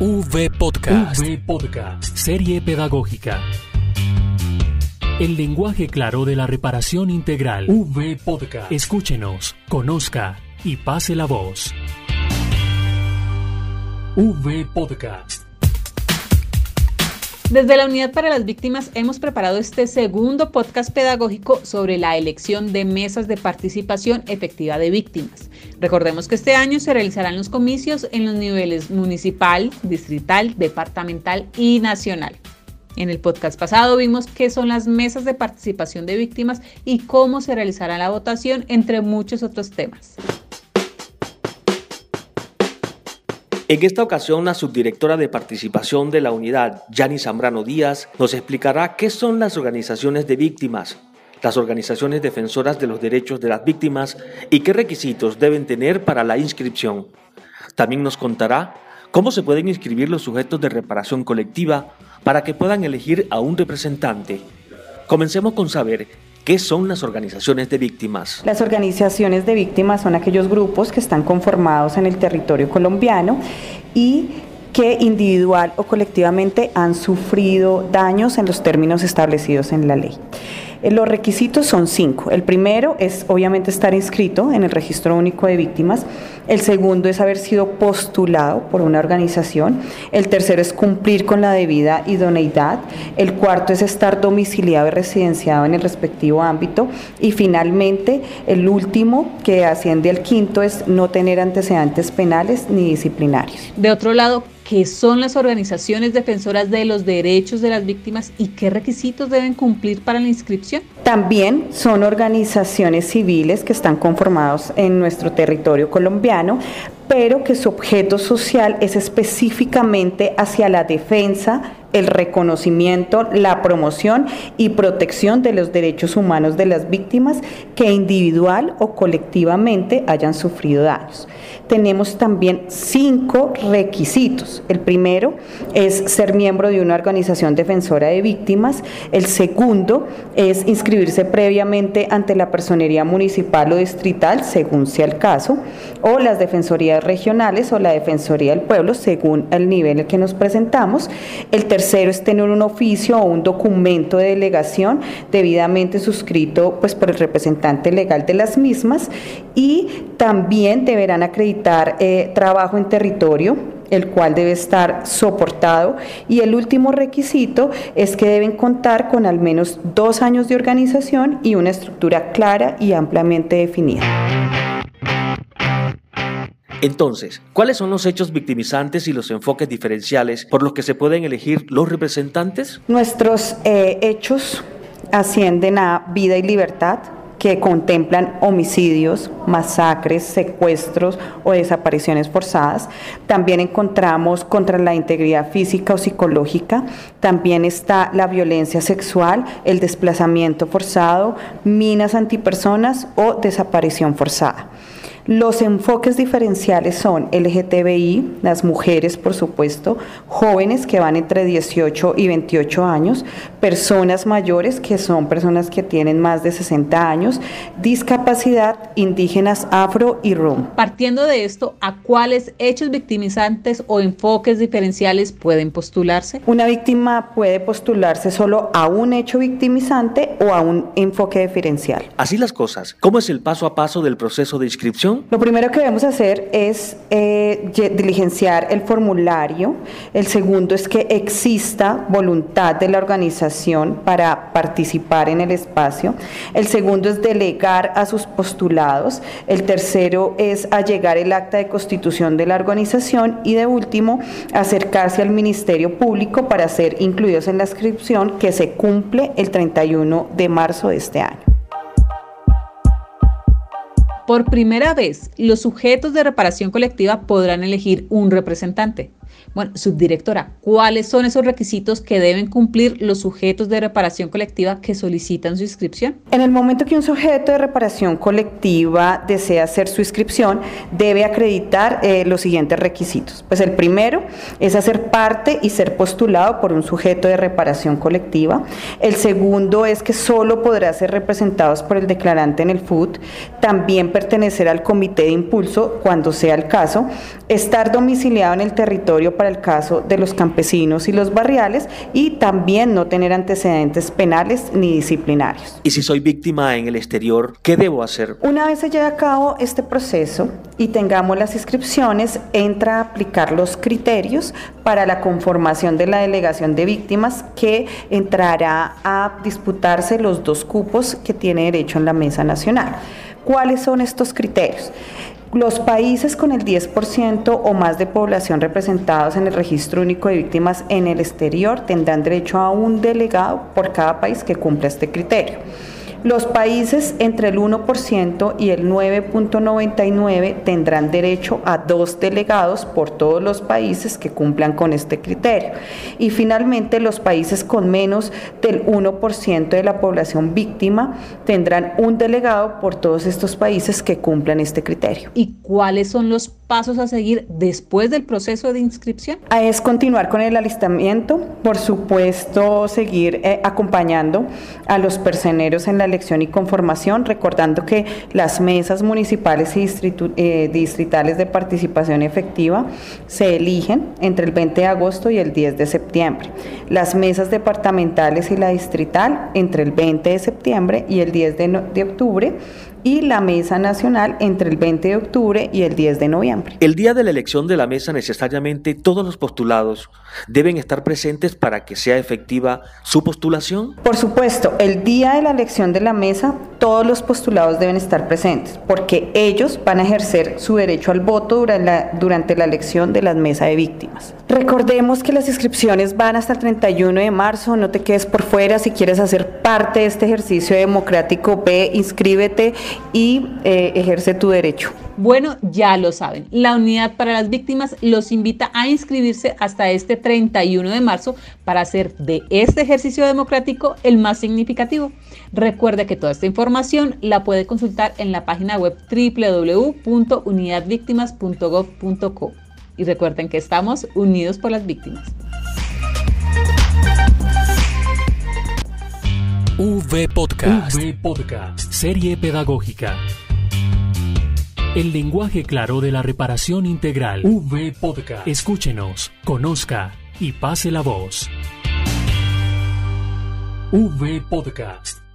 V Podcast. V Podcast. Serie pedagógica. El lenguaje claro de la reparación integral. V Podcast. Escúchenos, conozca y pase la voz. V Podcast. Desde la Unidad para las Víctimas hemos preparado este segundo podcast pedagógico sobre la elección de mesas de participación efectiva de víctimas. Recordemos que este año se realizarán los comicios en los niveles municipal, distrital, departamental y nacional. En el podcast pasado vimos qué son las mesas de participación de víctimas y cómo se realizará la votación, entre muchos otros temas. En esta ocasión, la subdirectora de participación de la unidad, Yani Zambrano Díaz, nos explicará qué son las organizaciones de víctimas, las organizaciones defensoras de los derechos de las víctimas y qué requisitos deben tener para la inscripción. También nos contará cómo se pueden inscribir los sujetos de reparación colectiva para que puedan elegir a un representante. Comencemos con saber ¿Qué son las organizaciones de víctimas? Las organizaciones de víctimas son aquellos grupos que están conformados en el territorio colombiano y que individual o colectivamente han sufrido daños en los términos establecidos en la ley. Eh, los requisitos son cinco. El primero es obviamente estar inscrito en el registro único de víctimas. El segundo es haber sido postulado por una organización. El tercero es cumplir con la debida idoneidad. El cuarto es estar domiciliado y residenciado en el respectivo ámbito. Y finalmente, el último, que asciende al quinto, es no tener antecedentes penales ni disciplinarios. De otro lado, qué son las organizaciones defensoras de los derechos de las víctimas y qué requisitos deben cumplir para la inscripción. También son organizaciones civiles que están conformados en nuestro territorio colombiano, pero que su objeto social es específicamente hacia la defensa, el reconocimiento, la promoción y protección de los derechos humanos de las víctimas que individual o colectivamente hayan sufrido daños tenemos también cinco requisitos. El primero es ser miembro de una organización defensora de víctimas. El segundo es inscribirse previamente ante la personería municipal o distrital, según sea el caso, o las defensorías regionales o la defensoría del pueblo, según el nivel que nos presentamos. El tercero es tener un oficio o un documento de delegación debidamente suscrito pues, por el representante legal de las mismas y también deberán acreditar eh, trabajo en territorio, el cual debe estar soportado. Y el último requisito es que deben contar con al menos dos años de organización y una estructura clara y ampliamente definida. Entonces, ¿cuáles son los hechos victimizantes y los enfoques diferenciales por los que se pueden elegir los representantes? Nuestros eh, hechos ascienden a vida y libertad, que contemplan homicidios, masacres, secuestros o desapariciones forzadas. También encontramos contra la integridad física o psicológica. También está la violencia sexual, el desplazamiento forzado, minas antipersonas o desaparición forzada. Los enfoques diferenciales son LGTBI, las mujeres, por supuesto, jóvenes que van entre 18 y 28 años, personas mayores que son personas que tienen más de 60 años, discapacidad, indígenas afro y rum. Partiendo de esto, ¿a cuáles hechos victimizantes o enfoques diferenciales pueden postularse? Una víctima puede postularse solo a un hecho victimizante o a un enfoque diferencial. Así las cosas. ¿Cómo es el paso a paso del proceso de inscripción? Lo primero que debemos hacer es eh, diligenciar el formulario. El segundo es que exista voluntad de la organización para participar en el espacio. El segundo es delegar a sus postulados. El tercero es allegar el acta de constitución de la organización. Y de último, acercarse al Ministerio Público para ser incluidos en la inscripción que se cumple el 31 de marzo de este año. Por primera vez, los sujetos de reparación colectiva podrán elegir un representante. Bueno, subdirectora, ¿cuáles son esos requisitos que deben cumplir los sujetos de reparación colectiva que solicitan su inscripción? En el momento que un sujeto de reparación colectiva desea hacer su inscripción, debe acreditar eh, los siguientes requisitos. Pues el primero es hacer parte y ser postulado por un sujeto de reparación colectiva. El segundo es que solo podrá ser representados por el declarante en el FUT. También pertenecer al comité de impulso cuando sea el caso, estar domiciliado en el territorio para el caso de los campesinos y los barriales y también no tener antecedentes penales ni disciplinarios. Y si soy víctima en el exterior, ¿qué debo hacer? Una vez se lleve a cabo este proceso y tengamos las inscripciones, entra a aplicar los criterios para la conformación de la delegación de víctimas que entrará a disputarse los dos cupos que tiene derecho en la mesa nacional. ¿Cuáles son estos criterios? Los países con el 10% o más de población representados en el registro único de víctimas en el exterior tendrán derecho a un delegado por cada país que cumpla este criterio. Los países entre el 1% y el 9.99 tendrán derecho a dos delegados por todos los países que cumplan con este criterio. Y finalmente, los países con menos del 1% de la población víctima tendrán un delegado por todos estos países que cumplan este criterio. ¿Y cuáles son los pasos a seguir después del proceso de inscripción? Es continuar con el alistamiento, por supuesto, seguir eh, acompañando a los personeros en la elección y conformación, recordando que las mesas municipales y eh, distritales de participación efectiva se eligen entre el 20 de agosto y el 10 de septiembre. Las mesas departamentales y la distrital entre el 20 de septiembre y el 10 de, de octubre y la mesa nacional entre el 20 de octubre y el 10 de noviembre. El día de la elección de la mesa necesariamente todos los postulados deben estar presentes para que sea efectiva su postulación. Por supuesto, el día de la elección de la mesa todos los postulados deben estar presentes porque ellos van a ejercer su derecho al voto durante la, elección de la mesa de víctimas. Recordemos que las inscripciones van hasta el 31 de marzo, no te quedes por fuera, si quieres hacer parte de este ejercicio democrático, ve, inscríbete y eh, ejerce tu derecho. Bueno, ya lo saben, la Unidad para las Víctimas los invita a inscribirse hasta este 31 de marzo para hacer de este ejercicio democrático el más significativo. Recuerde que toda esta información la puede consultar en la página web www.unidadvictimas.gov.co. Y recuerden que estamos unidos por las víctimas. V Podcast. V Podcast. Serie pedagógica. El lenguaje claro de la reparación integral. V Podcast. Escúchenos, conozca y pase la voz. V Podcast.